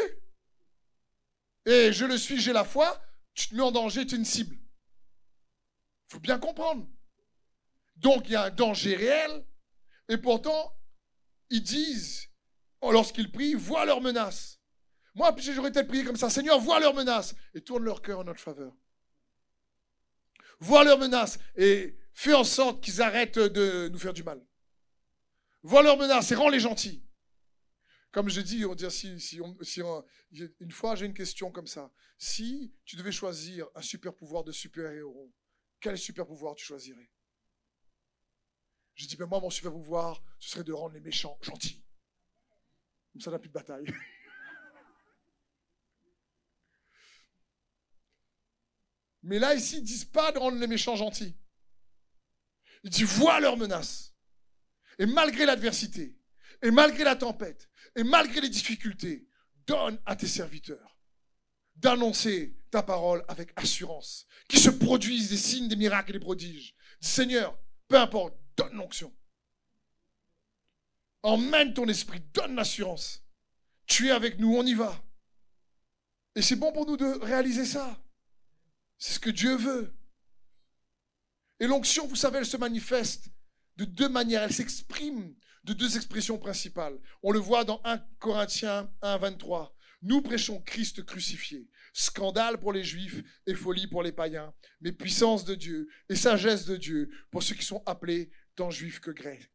et je le suis, j'ai la foi, tu te mets en danger, tu es une cible. Il faut bien comprendre. Donc il y a un danger réel, et pourtant, ils disent, lorsqu'ils prient, vois leurs menaces. Moi, j'aurais peut-être prié comme ça, Seigneur, vois leurs menaces, et tourne leur cœur en notre faveur. Vois leurs menaces, et fais en sorte qu'ils arrêtent de nous faire du mal. Vois leurs menaces, et rends-les gentils. Comme je dis, on dit si, si, une fois j'ai une question comme ça. Si tu devais choisir un super pouvoir de super-héros, quel super pouvoir tu choisirais? Je dis, ben moi, mon super pouvoir, ce serait de rendre les méchants gentils. Comme ça, on n'a plus de bataille. Mais là, ici, ils ne disent pas de rendre les méchants gentils. Ils disent, vois leurs menaces. Et malgré l'adversité, et malgré la tempête, et malgré les difficultés, donne à tes serviteurs d'annoncer ta parole avec assurance, qu'il se produisent des signes, des miracles et des prodiges. Seigneur, peu importe, donne l'onction. Emmène ton esprit, donne l'assurance. Tu es avec nous, on y va. Et c'est bon pour nous de réaliser ça. C'est ce que Dieu veut. Et l'onction, vous savez, elle se manifeste de deux manières. Elle s'exprime de deux expressions principales. On le voit dans 1 Corinthiens 1, 23. Nous prêchons Christ crucifié, scandale pour les juifs et folie pour les païens, mais puissance de Dieu et sagesse de Dieu pour ceux qui sont appelés tant juifs que grecs.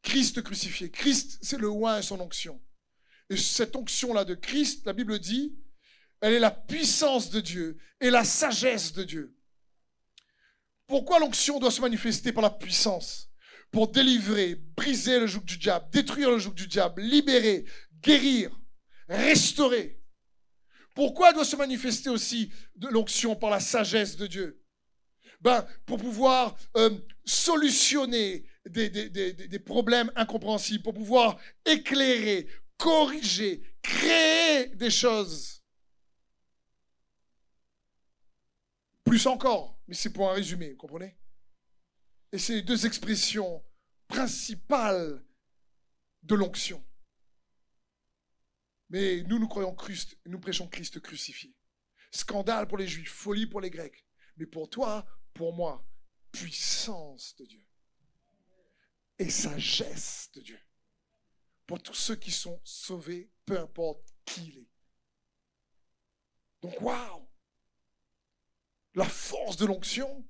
Christ crucifié. Christ, c'est le oin et son onction. Et cette onction-là de Christ, la Bible dit, elle est la puissance de Dieu et la sagesse de Dieu. Pourquoi l'onction doit se manifester par la puissance pour délivrer, briser le joug du diable, détruire le joug du diable, libérer, guérir, restaurer? Pourquoi doit se manifester aussi l'onction par la sagesse de Dieu? Ben, Pour pouvoir euh, solutionner des problèmes incompréhensibles, pour pouvoir éclairer, corriger, créer des choses. Plus encore, mais c'est pour un résumé, vous comprenez? Et c'est les deux expressions principales de l'onction. Mais nous, nous croyons Christ, nous prêchons Christ crucifié. Scandale pour les Juifs, folie pour les Grecs. Mais pour toi, pour moi, puissance de Dieu. Et sagesse de Dieu. Pour tous ceux qui sont sauvés, peu importe qui il est. Donc, waouh! La force de l'onction,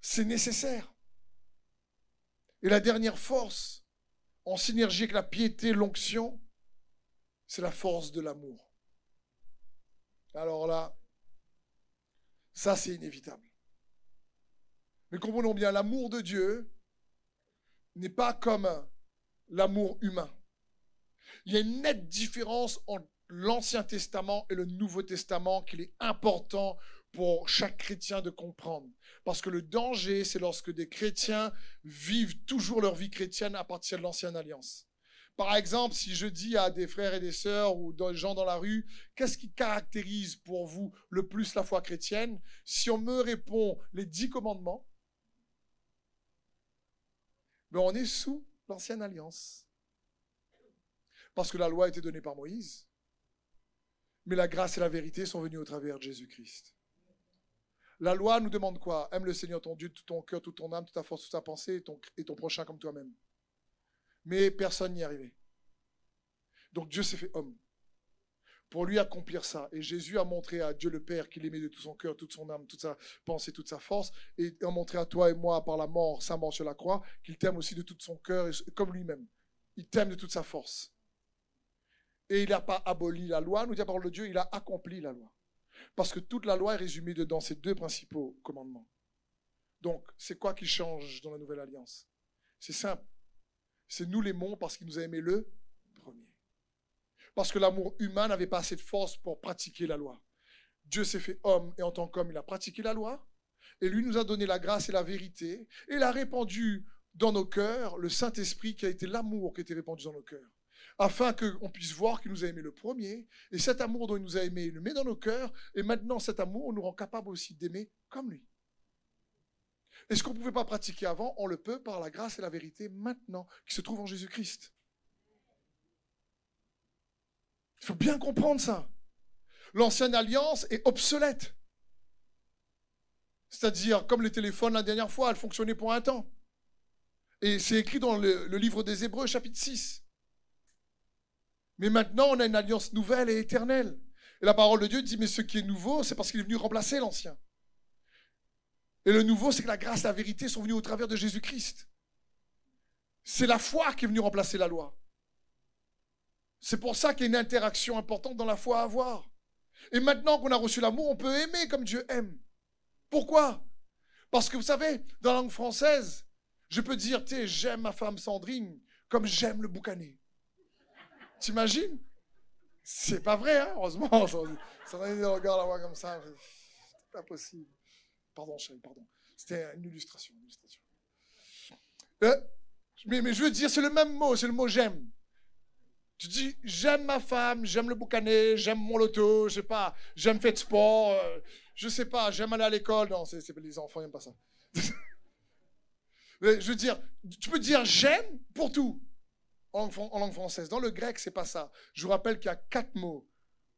c'est nécessaire. Et la dernière force, en synergie avec la piété, l'onction, c'est la force de l'amour. Alors là, ça c'est inévitable. Mais comprenons bien, l'amour de Dieu n'est pas comme l'amour humain. Il y a une nette différence entre l'Ancien Testament et le Nouveau Testament qu'il est important pour chaque chrétien de comprendre. Parce que le danger, c'est lorsque des chrétiens vivent toujours leur vie chrétienne à partir de l'ancienne alliance. Par exemple, si je dis à des frères et des sœurs ou des gens dans la rue, qu'est-ce qui caractérise pour vous le plus la foi chrétienne? Si on me répond les dix commandements, ben, on est sous l'ancienne alliance. Parce que la loi a été donnée par Moïse, mais la grâce et la vérité sont venues au travers de Jésus-Christ. La loi nous demande quoi? Aime le Seigneur ton Dieu, tout ton cœur, toute ton âme, toute ta force, toute ta pensée et ton, ton prochain comme toi-même. Mais personne n'y est. Donc Dieu s'est fait homme pour lui accomplir ça. Et Jésus a montré à Dieu le Père qu'il aimait de tout son cœur, toute son âme, toute sa pensée, toute sa force, et a montré à toi et moi par la mort, sa mort sur la croix, qu'il t'aime aussi de tout son cœur, comme lui-même. Il t'aime de toute sa force. Et il n'a pas aboli la loi, nous dit la parole de Dieu, il a accompli la loi. Parce que toute la loi est résumée dans ces deux principaux commandements. Donc, c'est quoi qui change dans la nouvelle alliance? C'est simple. C'est nous l'aimons parce qu'il nous a aimé le premier. Parce que l'amour humain n'avait pas assez de force pour pratiquer la loi. Dieu s'est fait homme et en tant qu'homme, il a pratiqué la loi. Et lui nous a donné la grâce et la vérité. Et il a répandu dans nos cœurs le Saint-Esprit qui a été l'amour qui a été répandu dans nos cœurs. Afin qu'on puisse voir qu'il nous a aimé le premier. Et cet amour dont il nous a aimé, il le met dans nos cœurs. Et maintenant, cet amour nous rend capable aussi d'aimer comme lui. Et ce qu'on ne pouvait pas pratiquer avant, on le peut par la grâce et la vérité maintenant, qui se trouve en Jésus-Christ? Il faut bien comprendre ça. L'ancienne alliance est obsolète. C'est-à-dire, comme les téléphones la dernière fois, elle fonctionnait pour un temps. Et c'est écrit dans le, le, livre des Hébreux, chapitre 6. Mais maintenant, on a une alliance nouvelle et éternelle. Et la parole de Dieu dit, mais ce qui est nouveau, c'est parce qu'il est venu remplacer l'ancien. Et le nouveau, c'est que la grâce et la vérité sont venues au travers de Jésus-Christ. C'est la foi qui est venue remplacer la loi. C'est pour ça qu'il y a une interaction importante dans la foi à avoir. Et maintenant qu'on a reçu l'amour, on peut aimer comme Dieu aime. Pourquoi? Parce que vous savez, dans la langue française, je peux dire, j'aime ma femme Sandrine comme j'aime le boucané. T'imagines? C'est pas vrai, hein heureusement. Sandrine regarde la voix comme ça. C'est pas possible. Pardon, chérie, pardon. C'était une illustration. Euh, mais, mais je veux dire, c'est le même mot, c'est le mot j'aime. Tu dis, j'aime ma femme, j'aime le boucanet, j'aime mon loto, je sais pas, j'aime faire de sport, euh, je sais pas, j'aime aller à l'école. Non, c'est, les enfants n'aiment pas ça. je veux dire, tu peux dire j'aime pour tout en, langue française. Dans le grec, c'est pas ça. Je vous rappelle qu'il y a quatre mots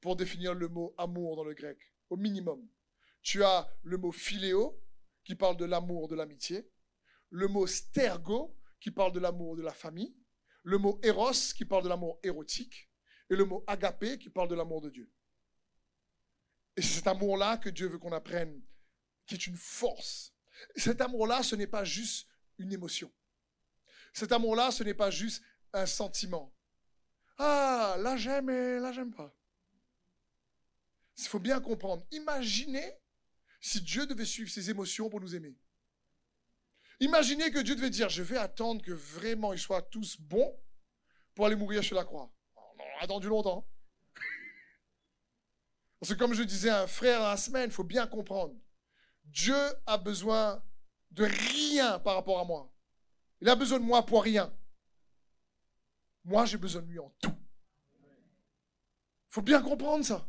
pour définir le mot amour dans le grec, au minimum. Tu as le mot philéo, qui parle de l'amour de l'amitié, le mot stergo, qui parle de l'amour de la famille, le mot eros, qui parle de l'amour érotique, et le mot agapé, qui parle de l'amour de Dieu. Et c'est cet amour-là que Dieu veut qu'on apprenne, qui est une force. cet amour-là, ce n'est pas juste une émotion. Cet amour-là, ce n'est pas juste un sentiment. Ah, là j'aime et là j'aime pas. Il faut bien comprendre. Imaginez si Dieu devait suivre ses émotions pour nous aimer. Imaginez que Dieu devait dire, je vais attendre que vraiment ils soient tous bons pour aller mourir sur la croix. On a attendu longtemps. Parce que comme je disais à un frère la semaine, il faut bien comprendre. Dieu a besoin de rien par rapport à moi. Il a besoin de moi pour rien. Moi, j'ai besoin de lui en tout. Il faut bien comprendre ça.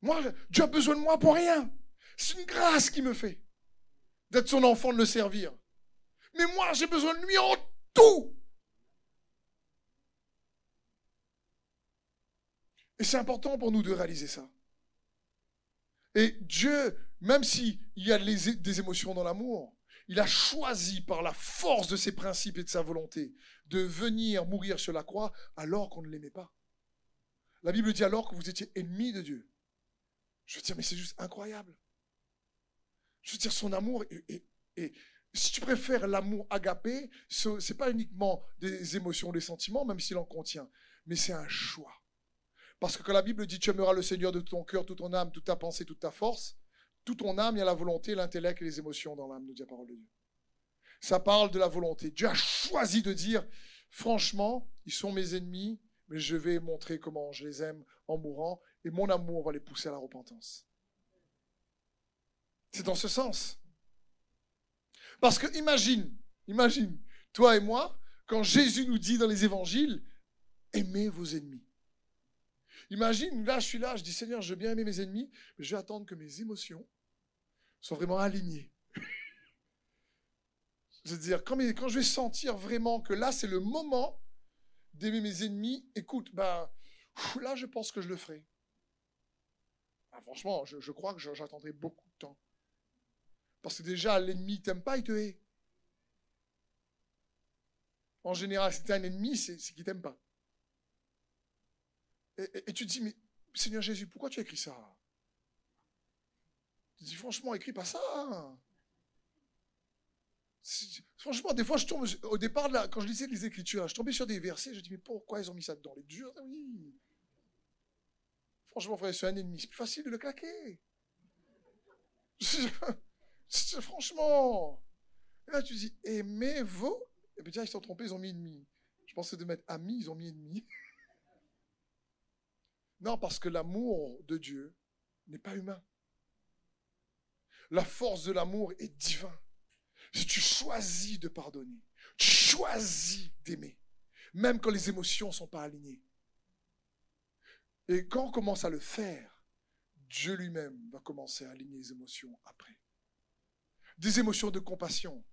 Moi, Dieu a besoin de moi pour rien. C'est une grâce qui me fait d'être son enfant, de le servir. Mais moi, j'ai besoin de lui en tout. Et c'est important pour nous de réaliser ça. Et Dieu, même s'il y a des émotions dans l'amour, il a choisi par la force de ses principes et de sa volonté de venir mourir sur la croix alors qu'on ne l'aimait pas. La Bible dit alors que vous étiez ennemis de Dieu. Je veux dire, mais c'est juste incroyable. Je veux dire, son amour, et, si tu préfères l'amour agapé, ce n'est pas uniquement des émotions, des sentiments, même s'il en contient, mais c'est un choix. Parce que quand la Bible dit tu aimeras le Seigneur de ton cœur, toute ton âme, toute ta pensée, toute ta force, toute ton âme, il y a la volonté, l'intellect et les émotions dans l'âme, nous dit la parole de Dieu. Ça parle de la volonté. Dieu a choisi de dire, franchement, ils sont mes ennemis, mais je vais montrer comment je les aime en mourant et mon amour va les pousser à la repentance. C'est dans ce sens. Parce que imagine, imagine, toi et moi, quand Jésus nous dit dans les évangiles, aimez vos ennemis. Imagine, là je suis là, je dis Seigneur, je veux bien aimer mes ennemis, mais je vais attendre que mes émotions soient vraiment alignées. Je veux dire, quand, je vais sentir vraiment que là c'est le moment d'aimer mes ennemis, écoute, ben, là je pense que je le ferai. Ah, franchement, je, crois que j'attendrai beaucoup de temps. Parce que déjà, l'ennemi t'aime pas, il te hait. En général, si tu un ennemi, c'est qu'il t'aime pas. Et, tu te dis, mais Seigneur Jésus, pourquoi tu as écrit ça? Tu dis, franchement, écris pas ça. Franchement, des fois, je tombe, au départ, là, quand je lisais les Écritures, je tombais sur des versets, je dis, mais pourquoi ils ont mis ça dedans? Les durs, oui. Franchement, frère, c'est un ennemi. C'est plus facile de le claquer. Franchement. Et là, tu dis, aimez vos. Et puis, ils sont trompés, ils ont mis ennemi. Je pensais de mettre amis, ils ont mis ennemi. Non, parce que l'amour de Dieu n'est pas humain. La force de l'amour est divin. Si tu choisis de pardonner, tu choisis d'aimer, même quand les émotions ne sont pas alignées. Et quand on commence à le faire, Dieu lui-même va commencer à aligner les émotions après. Des émotions de compassion,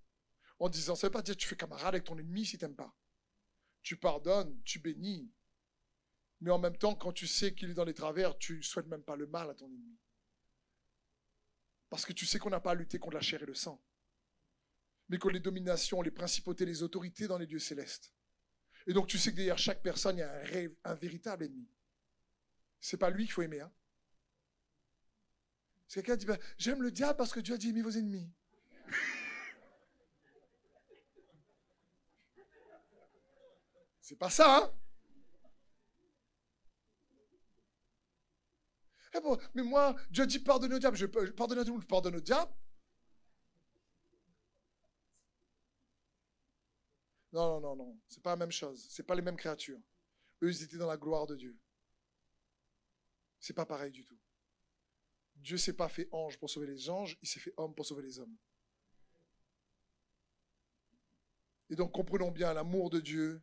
en disant, ça ne veut pas dire que tu fais camarade avec ton ennemi si tu n'aimes pas. Tu pardonnes, tu bénis, mais en même temps, quand tu sais qu'il est dans les travers, tu ne souhaites même pas le mal à ton ennemi. Parce que tu sais qu'on n'a pas à lutter contre la chair et le sang, mais contre les dominations, les principautés, les autorités dans les dieux célestes. Et donc tu sais que derrière chaque personne, il y a un, véritable ennemi. C'est pas lui qu'il faut aimer. Hein. C'est quelqu'un qui dit ben, J'aime le diable parce que Dieu a dit aimer vos ennemis. C'est pas ça, hein eh Mais moi, Dieu dit pardonne au diable. Je, pardonne à tout le monde, je pardonne au diable. Non, non, non, non. C'est pas la même chose. C'est pas les mêmes créatures. Eux, ils étaient dans la gloire de Dieu. C'est pas pareil du tout. Dieu s'est pas fait ange pour sauver les anges, il s'est fait homme pour sauver les hommes. Et donc comprenons bien, l'amour de Dieu,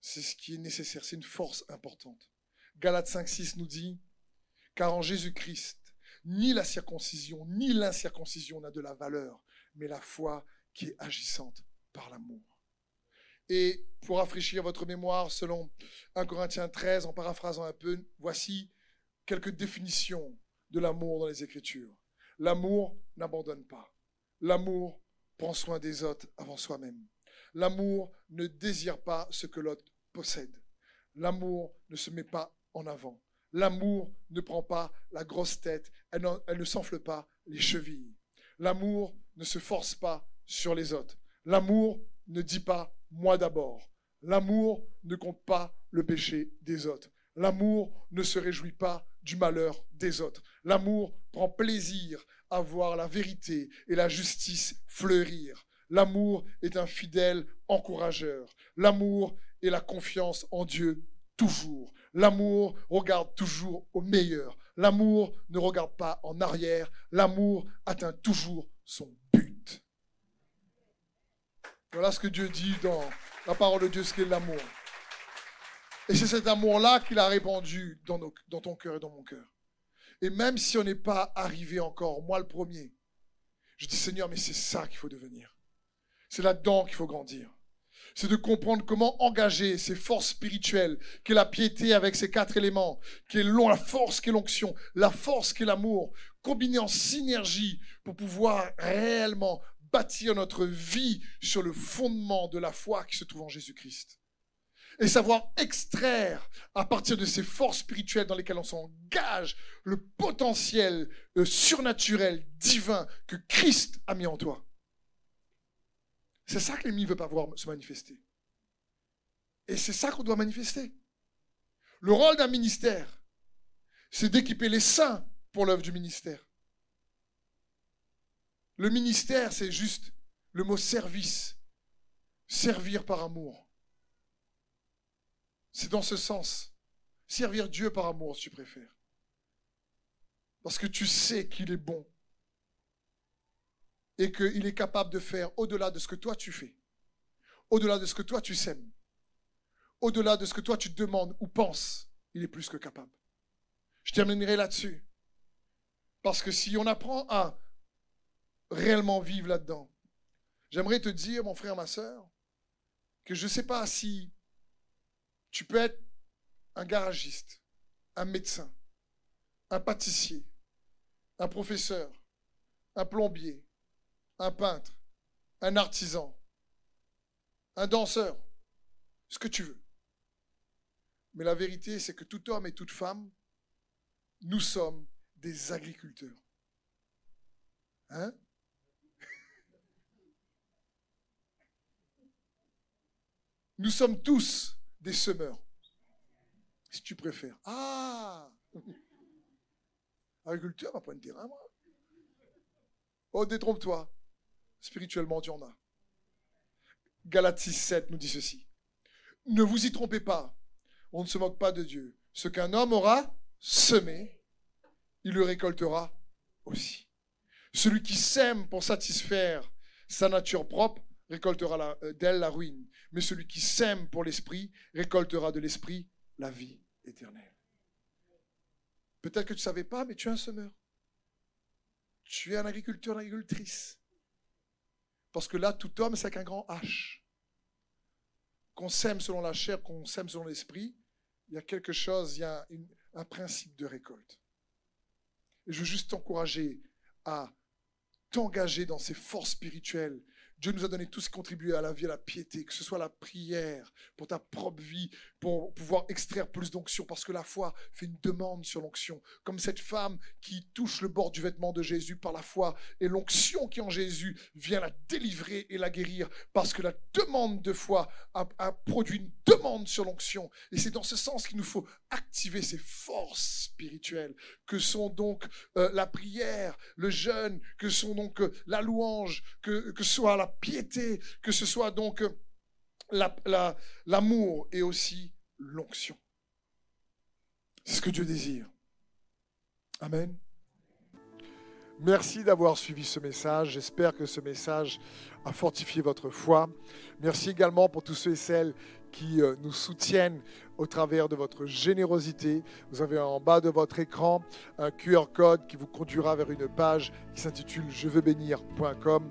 c'est ce qui est nécessaire, c'est une force importante. Galates 5.6 nous dit, car en Jésus-Christ, ni la circoncision, ni l'incirconcision n'a de la valeur, mais la foi qui est agissante par l'amour. Et pour rafraîchir votre mémoire, selon 1 Corinthiens 13, en paraphrasant un peu, voici quelques définitions de l'amour dans les Écritures. L'amour n'abandonne pas. L'amour prend soin des autres avant soi-même. L'amour ne désire pas ce que l'autre possède. L'amour ne se met pas en avant. L'amour ne prend pas la grosse tête. Elle, ne s'enfle pas les chevilles. L'amour ne se force pas sur les autres. L'amour ne dit pas moi d'abord. L'amour ne compte pas le péché des autres. L'amour ne se réjouit pas du malheur des autres. L'amour prend plaisir à voir la vérité et la justice fleurir. L'amour est un fidèle encourageur. L'amour est la confiance en Dieu toujours. L'amour regarde toujours au meilleur. L'amour ne regarde pas en arrière. L'amour atteint toujours son but. Voilà ce que Dieu dit dans la parole de Dieu, ce qu'est l'amour. Et c'est cet amour-là qu'il a répandu dans, dans ton cœur et dans mon cœur. Et même si on n'est pas arrivé encore, moi le premier, je dis Seigneur, mais c'est ça qu'il faut devenir. C'est là-dedans qu'il faut grandir. C'est de comprendre comment engager ces forces spirituelles, qui est la piété avec ces quatre éléments, qui est la force qui est l'onction, la force qui est l'amour, combinés en synergie pour pouvoir réellement bâtir notre vie sur le fondement de la foi qui se trouve en Jésus-Christ. Et savoir extraire à partir de ces forces spirituelles dans lesquelles on s'engage le potentiel surnaturel, divin que Christ a mis en toi. C'est ça que l'ennemi ne veut pas voir se manifester. Et c'est ça qu'on doit manifester. Le rôle d'un ministère, c'est d'équiper les saints pour l'œuvre du ministère. Le ministère, c'est juste le mot service. Servir par amour. C'est dans ce sens. Servir Dieu par amour, si tu préfères. Parce que tu sais qu'il est bon et qu'il est capable de faire au-delà de ce que toi tu fais, au-delà de ce que toi tu sèmes, au-delà de ce que toi tu demandes ou penses, il est plus que capable. Je terminerai là-dessus. Parce que si on apprend à réellement vivre là-dedans, j'aimerais te dire, mon frère, ma soeur, que je ne sais pas si tu peux être un garagiste, un médecin, un pâtissier, un professeur, un plombier, un peintre, un artisan, un danseur, ce que tu veux. Mais la vérité, c'est que tout homme et toute femme, nous sommes des agriculteurs. Hein? Nous sommes tous des semeurs, si tu préfères. Ah Agriculteur, ma point de terrain, moi. Oh, détrompe-toi. Spirituellement, tu en as. Galates 6, 7 nous dit ceci. Ne vous y trompez pas. On ne se moque pas de Dieu. Ce qu'un homme aura semé, il le récoltera aussi. Celui qui sème pour satisfaire sa nature propre récoltera euh, d'elle la ruine. Mais celui qui sème pour l'esprit récoltera de l'esprit la vie éternelle. Peut-être que tu ne savais pas, mais tu es un semeur. Tu es un agriculteur, une agricultrice. Parce que là, tout homme, c'est avec un grand H. Qu'on sème selon la chair, qu'on sème selon l'esprit, il y a quelque chose, il y a un principe de récolte. Et je veux juste t'encourager à t'engager dans ces forces spirituelles Dieu nous a donné tout ce qui contribue à la vie, à la piété, que ce soit la prière pour ta propre vie, pour pouvoir extraire plus d'onction, parce que la foi fait une demande sur l'onction. Comme cette femme qui touche le bord du vêtement de Jésus par la foi, et l'onction qui est en Jésus vient la délivrer et la guérir, parce que la demande de foi a, produit une demande sur l'onction. Et c'est dans ce sens qu'il nous faut activer ces forces spirituelles, que sont donc euh, la prière, le jeûne, que sont donc euh, la louange, que, que soit la piété, que ce soit donc euh, l'amour et aussi l'onction. C'est ce que Dieu désire. Amen. Merci d'avoir suivi ce message. J'espère que ce message a fortifié votre foi. Merci également pour tous ceux et celles qui euh, nous soutiennent au travers de votre générosité. Vous avez en bas de votre écran un QR code qui vous conduira vers une page qui s'intitule je veux bénir.com.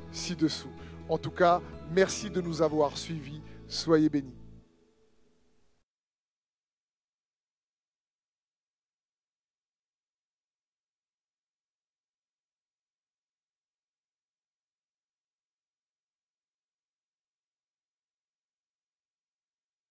ci-dessous. En tout cas, merci de nous avoir suivis. Soyez bénis.